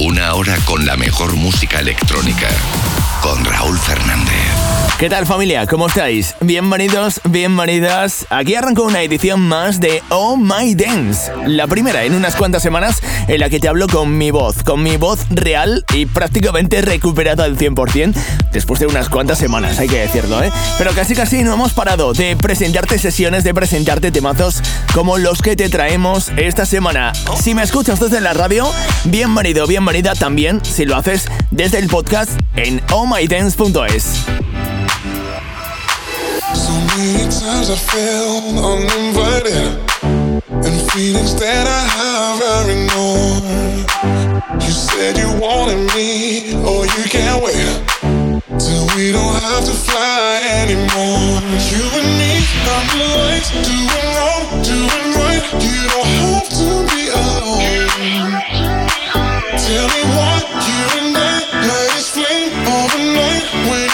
Una hora con la mejor música electrónica. Con Raúl Fernández. ¿Qué tal familia? ¿Cómo estáis? Bienvenidos, bienvenidas. Aquí arrancó una edición más de Oh My Dance. La primera en unas cuantas semanas en la que te hablo con mi voz, con mi voz real y prácticamente recuperada al 100% después de unas cuantas semanas, hay que decirlo, ¿eh? Pero casi casi no hemos parado de presentarte sesiones, de presentarte temazos como los que te traemos esta semana. Si me escuchas desde la radio, bienvenido, bienvenido también si lo haces desde el podcast en ohmydance.es. So many I felt uninvited And feelings that I have ignored You said you wanted me, oh you can't wait Till we don't have to fly anymore You and me, I'm the lights Doing wrong, doing right You don't have to be alone Tell me what you and I. Let it fling overnight.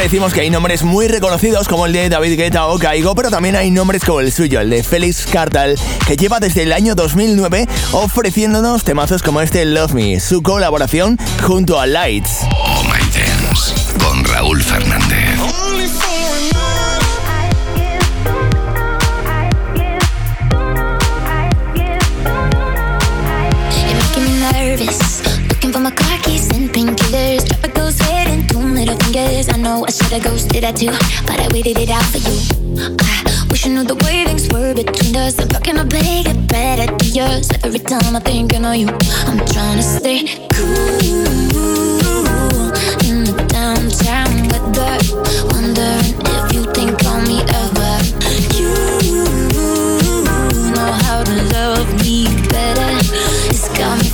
Decimos que hay nombres muy reconocidos como el de David Guetta o Caigo, pero también hay nombres como el suyo, el de Félix Cartal, que lleva desde el año 2009 ofreciéndonos temazos como este Love Me, su colaboración junto a Lights. Oh My Dance, con Raúl Fernández. Middle. I know I should've ghosted that too, but I waited it out for you. I wish I knew the way things were between us. I'm looking to make it better to yours. Every time I think of you, I'm trying to stay cool in the downtown weather. Wondering if you think of me ever. You know how to love me better. It's got me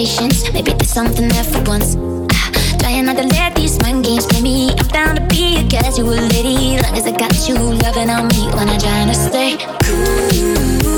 conversations. Maybe there's something there for once. Ah, trying not to let these mind games play me. I'm down to be a casual lady. Long as I got you loving on me when I'm trying to stay cool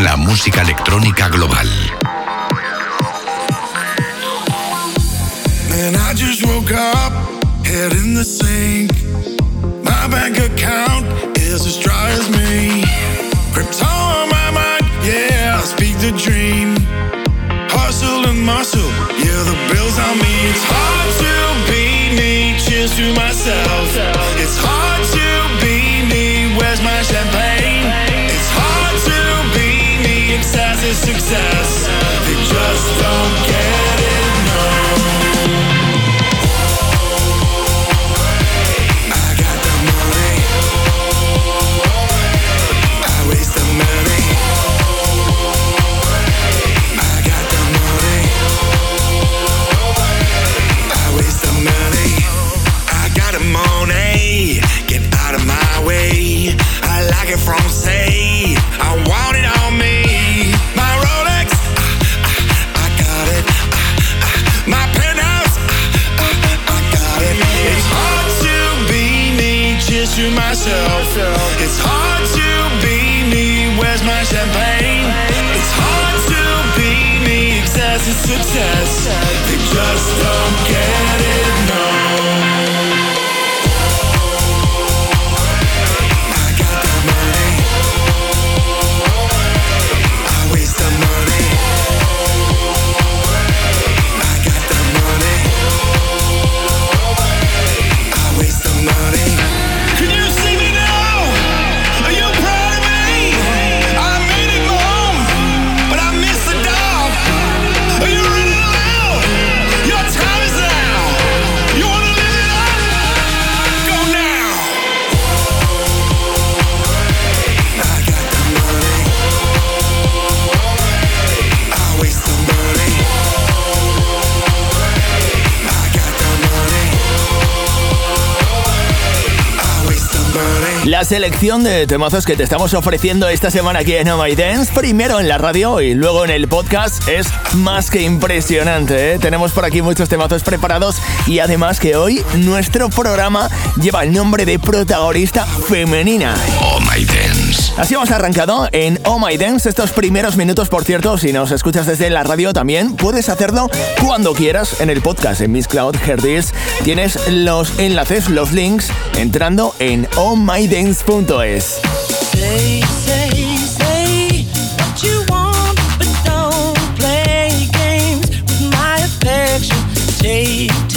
con la música electrónica global. Man, I just woke up, head in the sink. My bank account is as dry as me. Crypto on my mind, yeah, I speak the dream. Hustle and muscle, yeah, the bills on me. It's hard to be me, cheers to myself. It's hard myself. It's hard to be me. Where's my champagne? It's hard to be me. Excess is success. They just don't care. Selección de temazos que te estamos ofreciendo esta semana aquí en Oh My Dance, primero en la radio y luego en el podcast, es más que impresionante. ¿eh? Tenemos por aquí muchos temazos preparados y además que hoy nuestro programa lleva el nombre de protagonista femenina. Oh My Dance. Así hemos arrancado en Oh My Dance estos primeros minutos, por cierto, si nos escuchas desde la radio también puedes hacerlo cuando quieras en el podcast en Miss Cloud Herdis. Tienes los enlaces, los links entrando en ohmydance.es. Take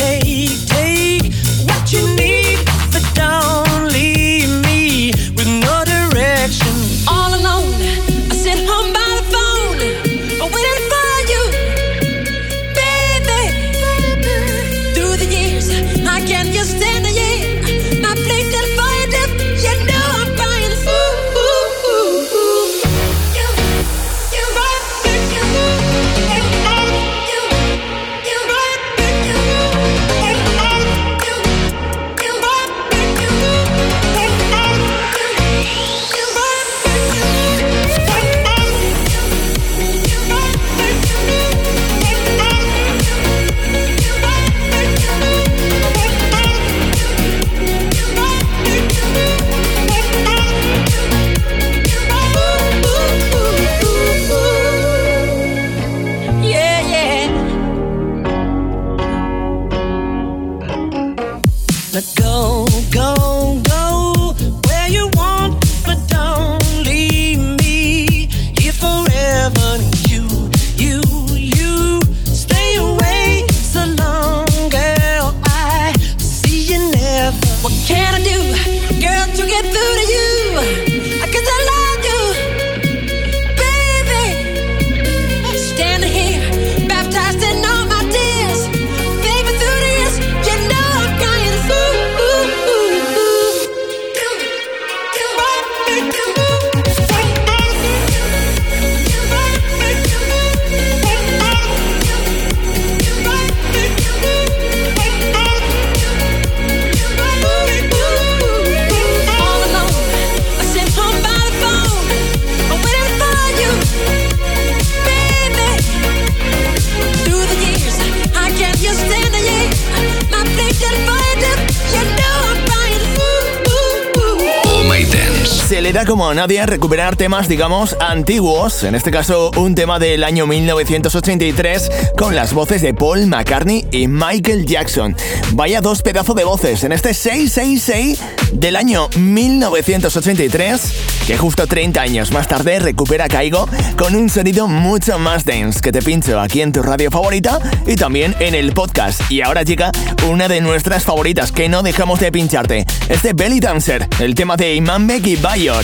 como nadie recuperar temas, digamos, antiguos, en este caso un tema del año 1983 con las voces de Paul McCartney y Michael Jackson. Vaya dos pedazos de voces en este 666 del año 1983, que justo 30 años más tarde recupera Caigo con un sonido mucho más dense que te pincho aquí en tu radio favorita y también en el podcast. Y ahora llega una de nuestras favoritas que no dejamos de pincharte. Este Belly Dancer, el tema de Iman y Bayor.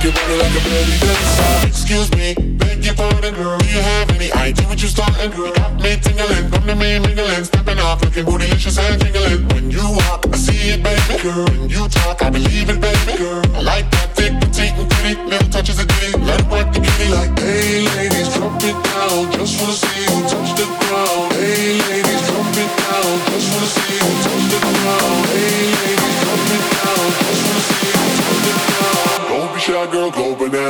your body like a belly dancer. Excuse me, beg your pardon, girl. Do you have any idea what you're starting, girl? You Got me tingling, come to me mingling, stepping off, looking bootylicious and jingling. When you walk, I see it, baby, girl. When you talk, I believe it, baby, girl. I like that thick, petite, and pretty. Little touches of ditty, let it work the kitty like, hey, ladies,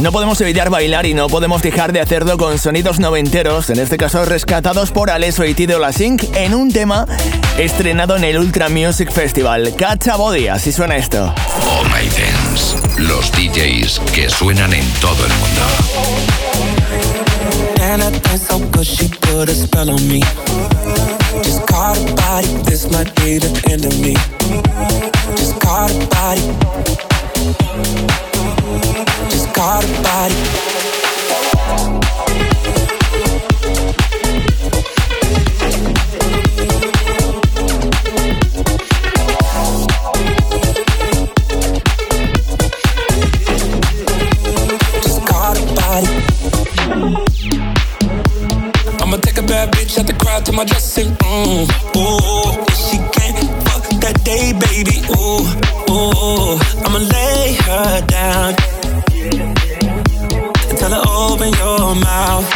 No podemos evitar bailar y no podemos dejar de hacerlo con sonidos noventeros, en este caso rescatados por Alesso y Tido Lasink en un tema estrenado en el Ultra Music Festival. Cacha Body, así suena esto. Oh My Dance, los DJs que suenan en todo el mundo. Just got a body. I'ma take a bad bitch out the crowd to my dressing room. Ooh, day, baby. Ooh, ooh, I'ma lay her down and tell her open your mouth.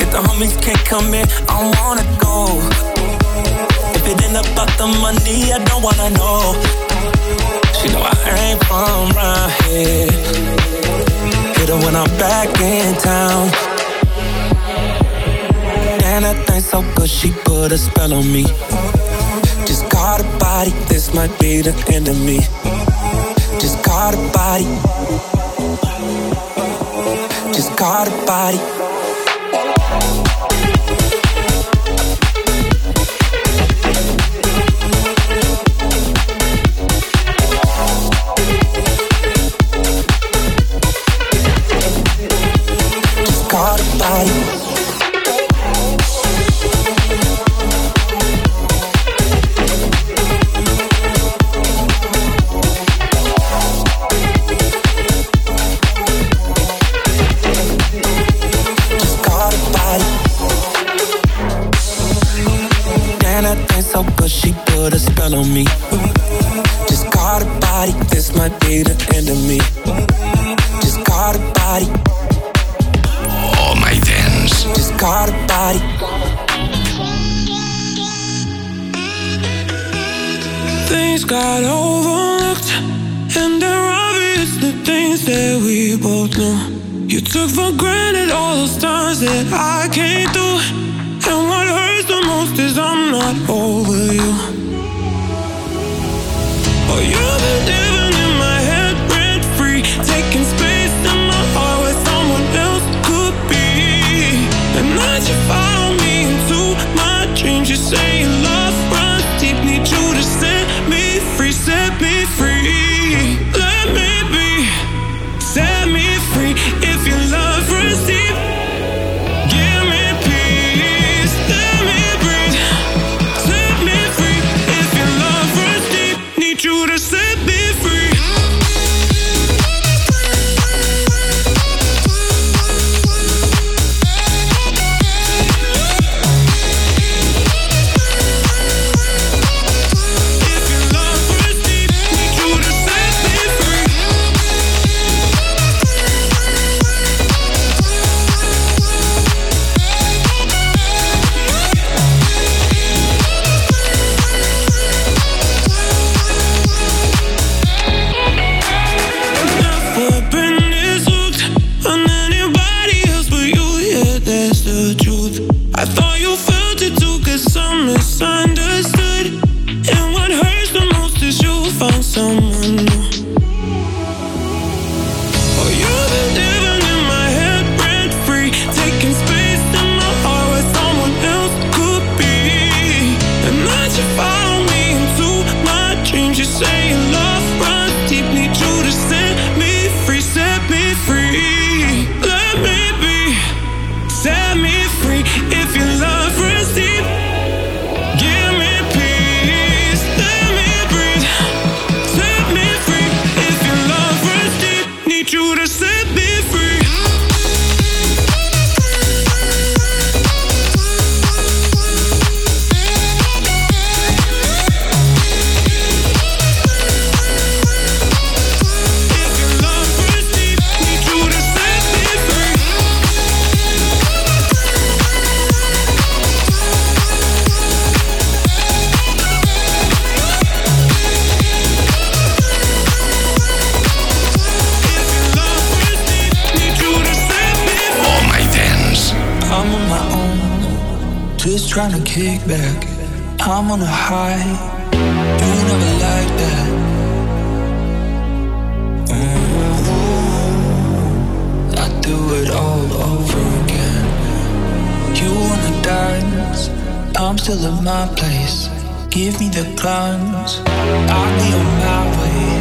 If the homies can't come in, I wanna go. If it ain't about the money, I don't wanna know. She know I ain't from around here. Hit her when I'm back in town. And I think so good, she put a spell on me. Caught a body, this might be the end of me. Just caught a body. Just caught a body. take back. I'm on a high. You never like that. Mm. I do it all over again. You wanna dance? I'm still in my place. Give me the guns, I'll be on my way.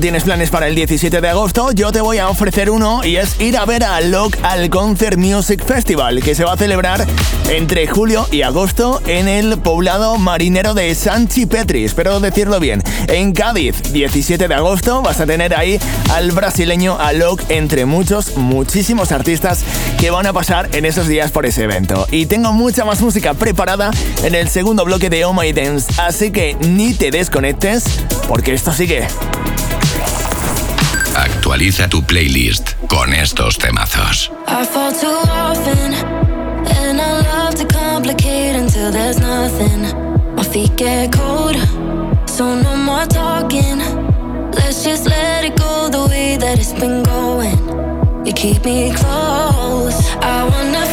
tienes planes para el 17 de agosto, yo te voy a ofrecer uno y es ir a ver a Locke al Concert Music Festival que se va a celebrar entre julio y agosto en el poblado marinero de Sanchi Petri, espero decirlo bien, en Cádiz, 17 de agosto vas a tener ahí al brasileño Alok entre muchos, muchísimos artistas que van a pasar en esos días por ese evento. Y tengo mucha más música preparada en el segundo bloque de Oh My Dance, así que ni te desconectes porque esto sigue. Actualiza tu playlist con estos temazos. I fall too often, and I love to complicate until there's nothing. My feet get cold, so no more talking. Let's just let it go the way that it's been going. You keep me close, I wanna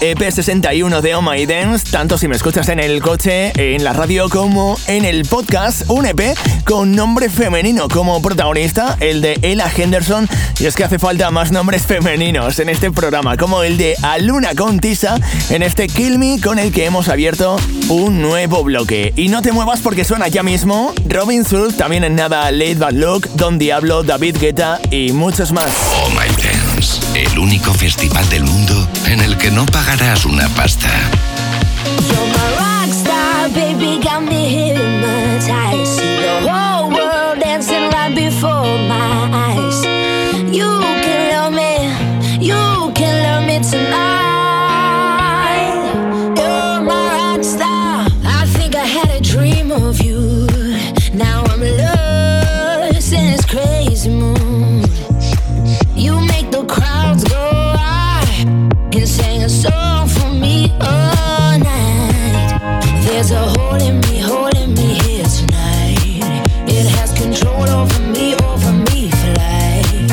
este EP61 de Oh My Dance, tanto si me escuchas en el coche, en la radio como en el podcast, un EP con nombre femenino como protagonista, el de Ella Henderson, y es que hace falta más nombres femeninos en este programa, como el de Aluna Contisa en este Kill Me con el que hemos abierto un nuevo bloque. Y no te muevas porque suena ya mismo Robin Sulz, también en nada Late Bad Look, Don Diablo, David Guetta y muchos más. Oh My el único festival del mundo en el que no pagarás una pasta. There's a hole in me, hole in me here tonight. It has control over me, over me for life.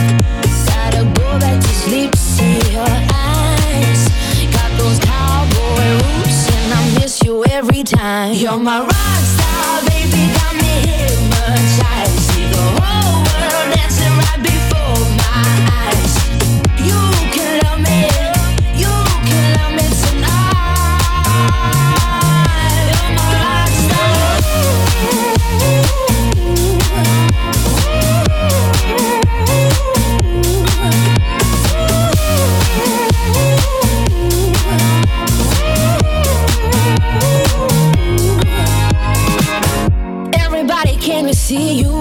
Gotta go back to sleep to see your eyes. Got those cowboy roots, and I miss you every time. You're my rock see you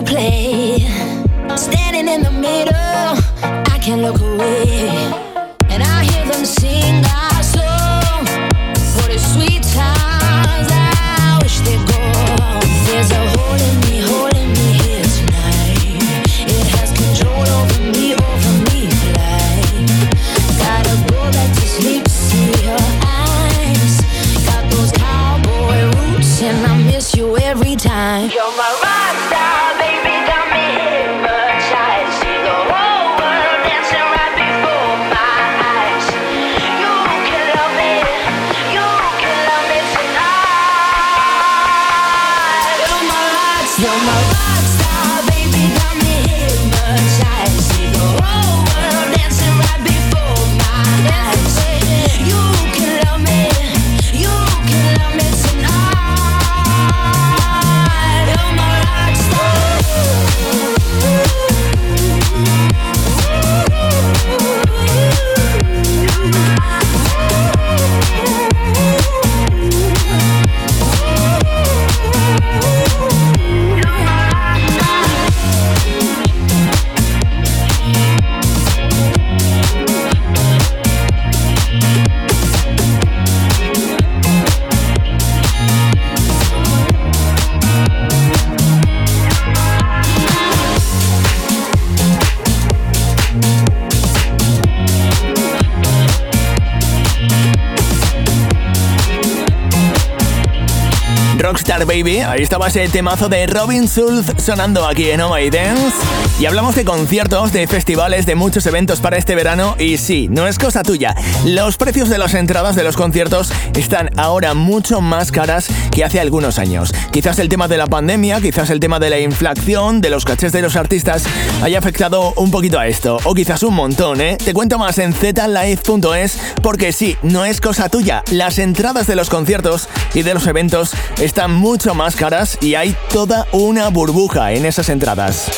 Baby, ahí estaba ese temazo de Robin Schulz sonando aquí en Oh Dance. Y hablamos de conciertos, de festivales, de muchos eventos para este verano. Y sí, no es cosa tuya. Los precios de las entradas de los conciertos están ahora mucho más caras que hace algunos años. Quizás el tema de la pandemia, quizás el tema de la inflación, de los cachés de los artistas, haya afectado un poquito a esto. O quizás un montón, ¿eh? Te cuento más en zlive.es porque sí, no es cosa tuya. Las entradas de los conciertos y de los eventos están mucho más caras y hay toda una burbuja en esas entradas.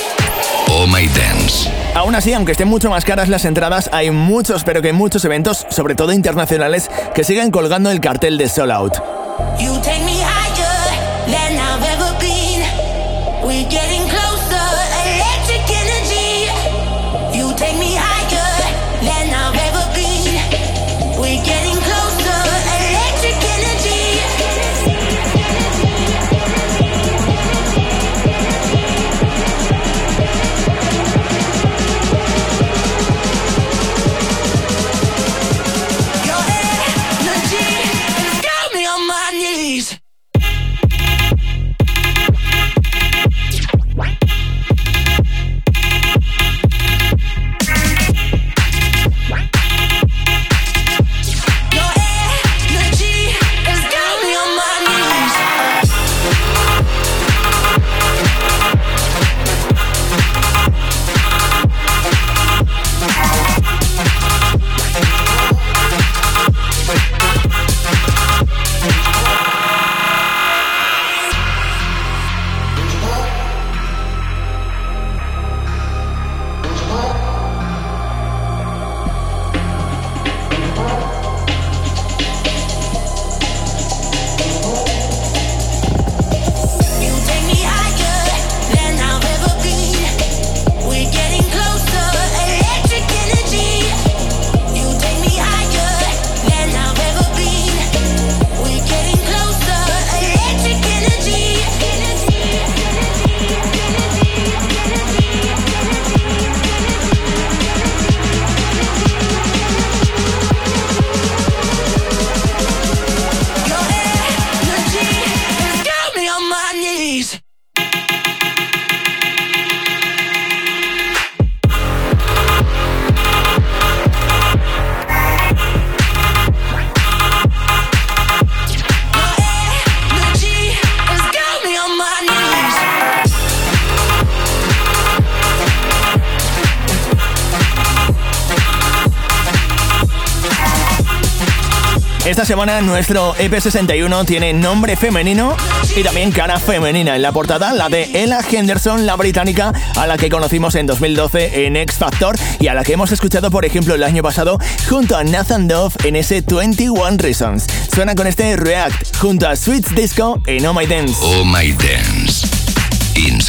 Oh My Dance. Aún así, aunque estén mucho más caras las entradas, hay muchos, pero que muchos eventos, sobre todo internacionales, que siguen colgando el cartel de Sold Out. You take me higher than I've ever been. We're Esta semana nuestro EP61 tiene nombre femenino y también cara femenina en la portada, la de Ella Henderson, la británica, a la que conocimos en 2012 en X Factor y a la que hemos escuchado, por ejemplo, el año pasado junto a Nathan Dove en ese 21 Reasons. Suena con este React junto a Sweets Disco en Oh My Dance. Oh My Dance. In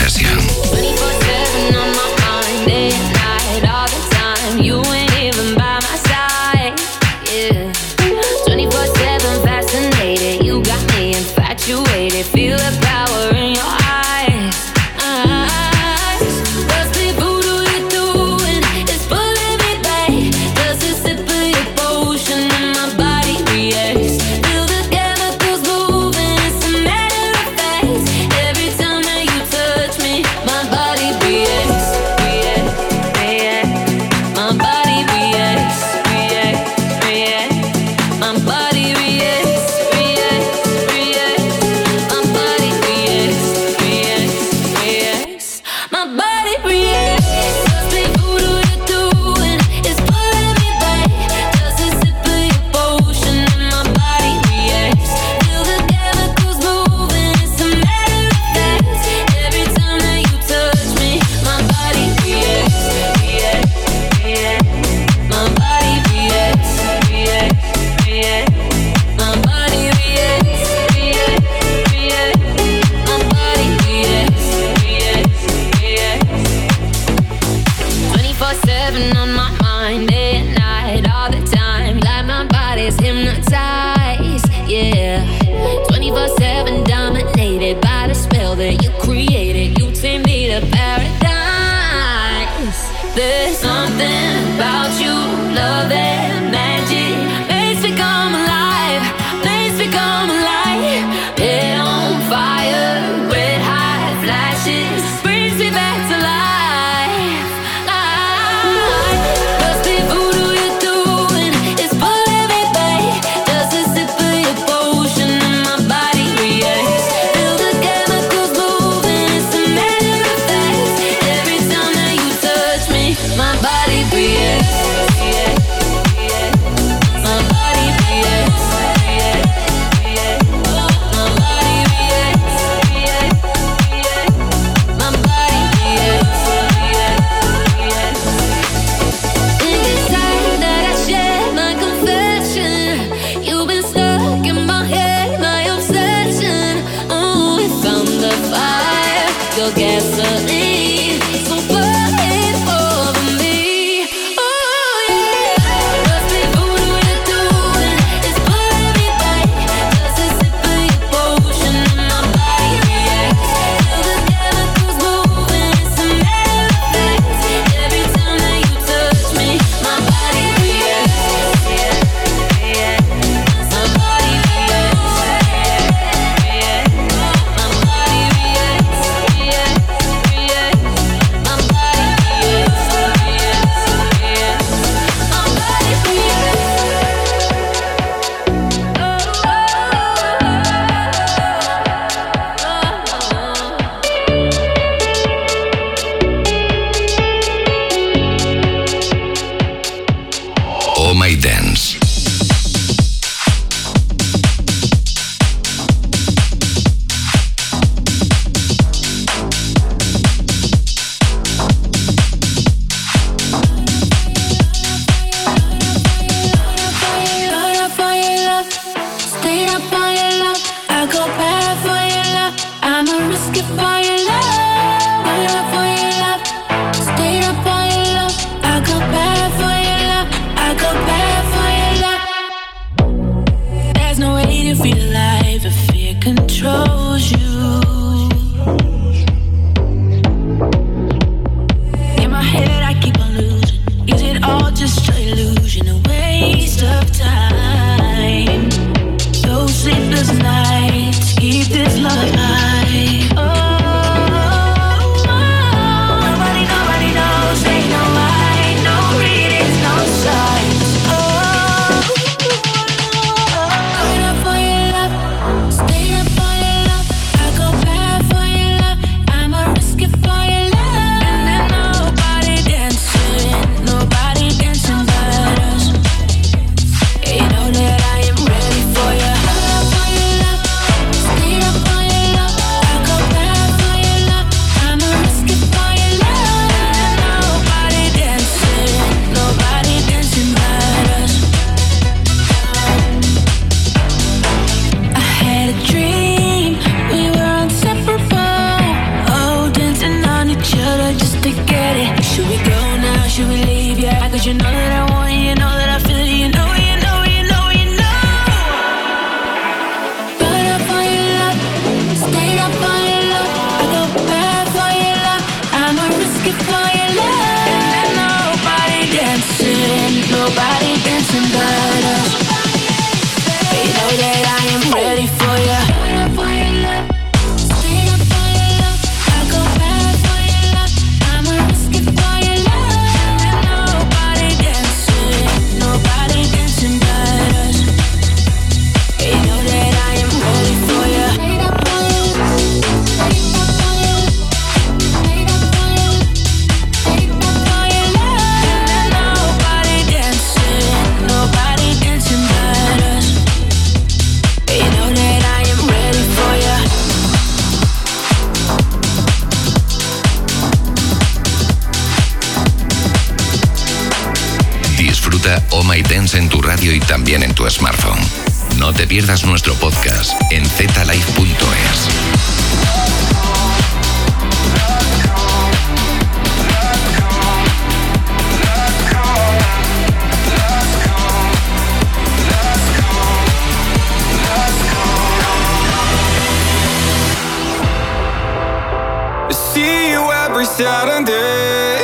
Saturday.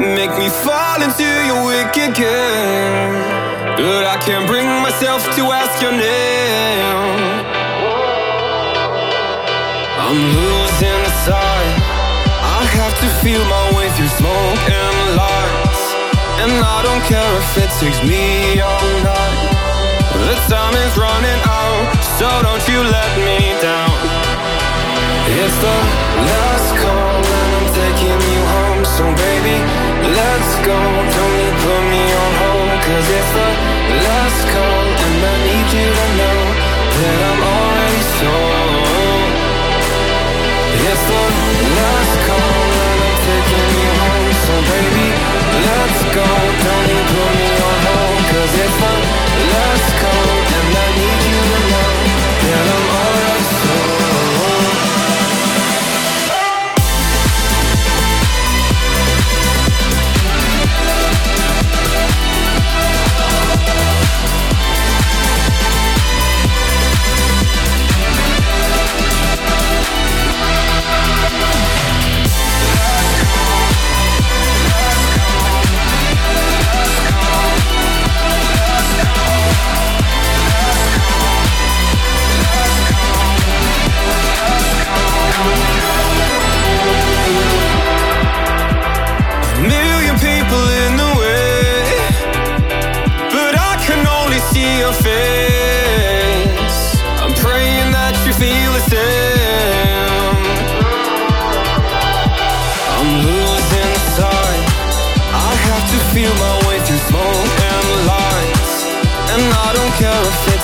Make me fall into your wicked game. But I can't bring myself to ask your name. I'm losing the sight. I have to feel my way through smoke and lights. And I don't care if it takes me all night. The time is running out, so don't you let me down. It's the last taking you home. So baby, let's go. Don't you put me on hold. Cause it's the last call And I need you to know That I'm already sold It's the last call And I'm taking you home. So baby, let's go. Don't you put me on hold. Cause it's the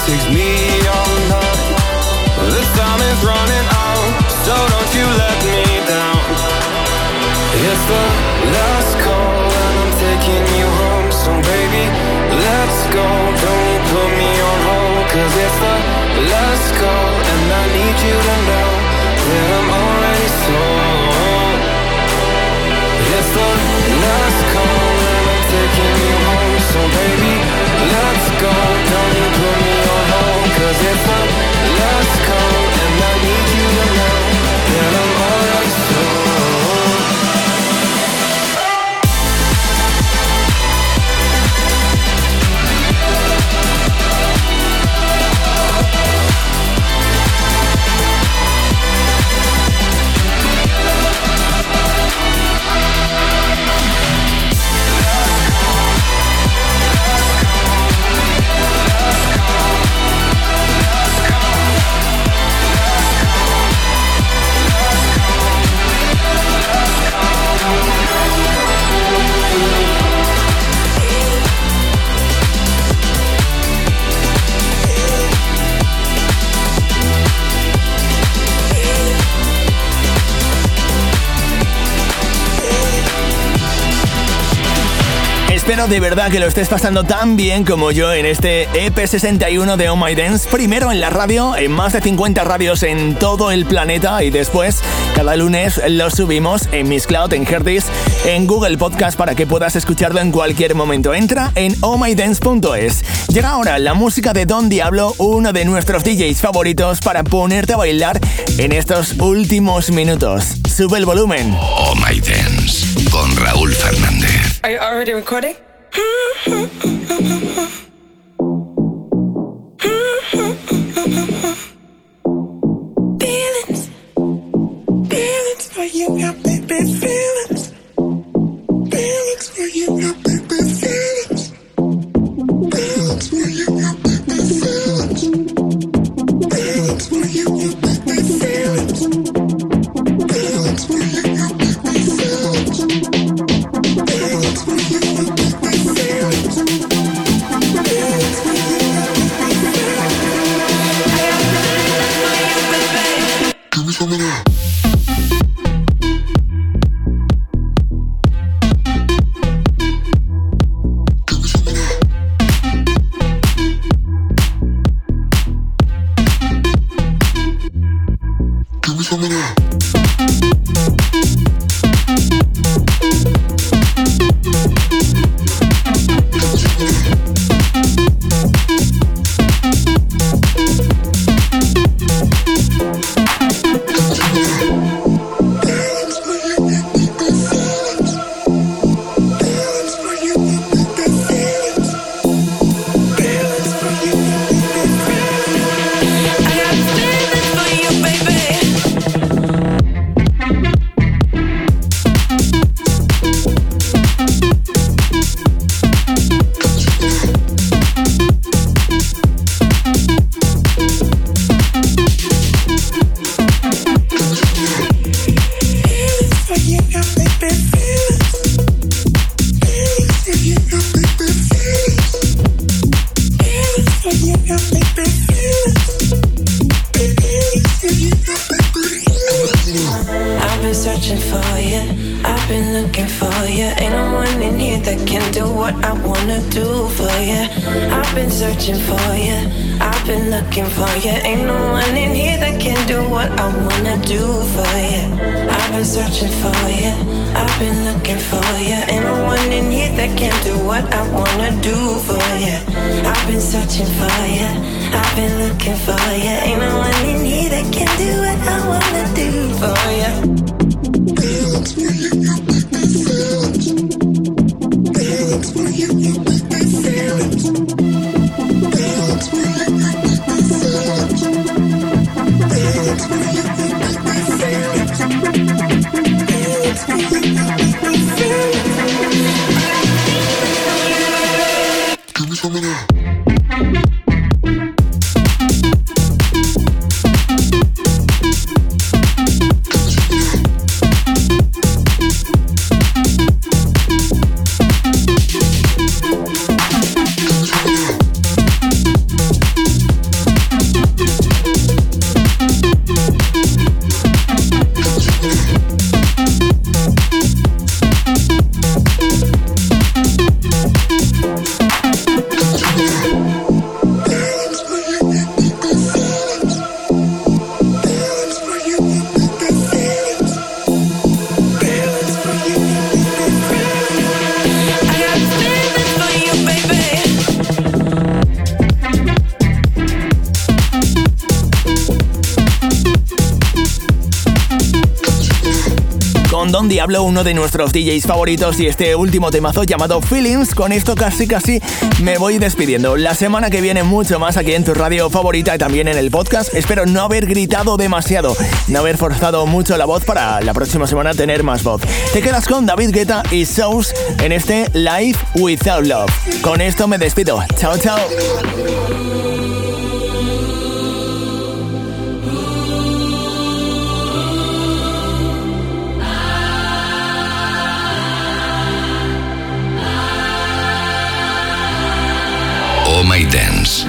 takes me Espero de verdad que lo estés pasando tan bien como yo en este EP61 de Oh My Dance. Primero en la radio, en más de 50 radios en todo el planeta y después cada lunes lo subimos en Miss Cloud, en Herdis, en Google Podcast para que puedas escucharlo en cualquier momento. Entra en ohmydance.es. Llega ahora la música de Don Diablo, uno de nuestros DJs favoritos para ponerte a bailar en estos últimos minutos. Sube el volumen. Oh My Dance con Raúl Fernández. Are you already recording? Feelings, feelings for you, got baby feelings. for me. Nuestros DJs favoritos y este último temazo llamado Feelings. Con esto casi casi me voy despidiendo. La semana que viene mucho más aquí en tu radio favorita y también en el podcast. Espero no haber gritado demasiado, no haber forzado mucho la voz para la próxima semana tener más voz. Te quedas con David Guetta y Souls en este Live Without Love. Con esto me despido. Chao, chao.